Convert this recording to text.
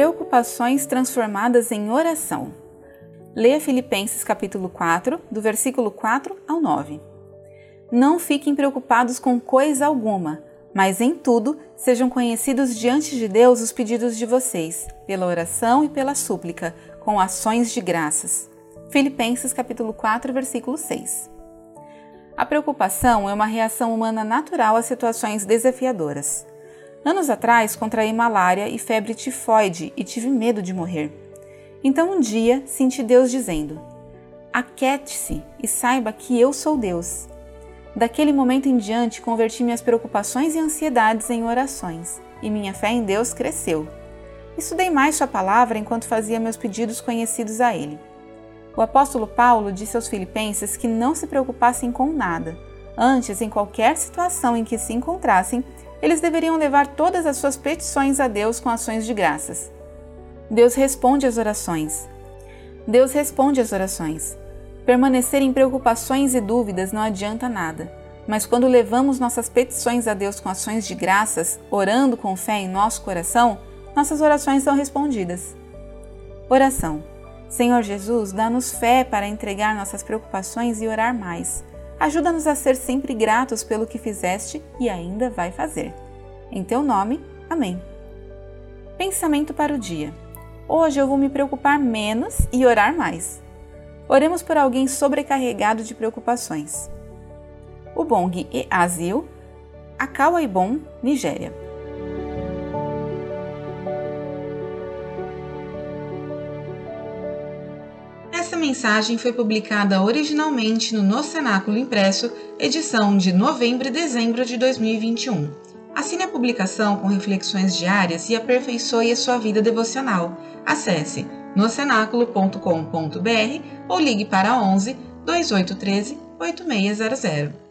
Preocupações transformadas em oração. Leia Filipenses capítulo 4, do versículo 4 ao 9. Não fiquem preocupados com coisa alguma, mas em tudo sejam conhecidos diante de Deus os pedidos de vocês, pela oração e pela súplica, com ações de graças. Filipenses capítulo 4, versículo 6. A preocupação é uma reação humana natural a situações desafiadoras. Anos atrás, contraí malária e febre tifoide e tive medo de morrer. Então um dia senti Deus dizendo: Aquete-se e saiba que eu sou Deus. Daquele momento em diante, converti minhas preocupações e ansiedades em orações, e minha fé em Deus cresceu. Estudei mais Sua palavra enquanto fazia meus pedidos conhecidos a Ele. O apóstolo Paulo disse aos Filipenses que não se preocupassem com nada. Antes, em qualquer situação em que se encontrassem, eles deveriam levar todas as suas petições a Deus com ações de graças. Deus responde às orações. Deus responde às orações. Permanecer em preocupações e dúvidas não adianta nada, mas quando levamos nossas petições a Deus com ações de graças, orando com fé em nosso coração, nossas orações são respondidas. Oração. Senhor Jesus, dá-nos fé para entregar nossas preocupações e orar mais. Ajuda-nos a ser sempre gratos pelo que fizeste e ainda vai fazer. Em teu nome, amém. Pensamento para o dia. Hoje eu vou me preocupar menos e orar mais. Oremos por alguém sobrecarregado de preocupações. O Bong e Azil, Akawa Ibom, Nigéria. Mensagem foi publicada originalmente no No Cenáculo Impresso, edição de novembro e dezembro de 2021. Assine a publicação com reflexões diárias e aperfeiçoe a sua vida devocional. Acesse nocenáculo.com.br ou ligue para 11 2813 8600.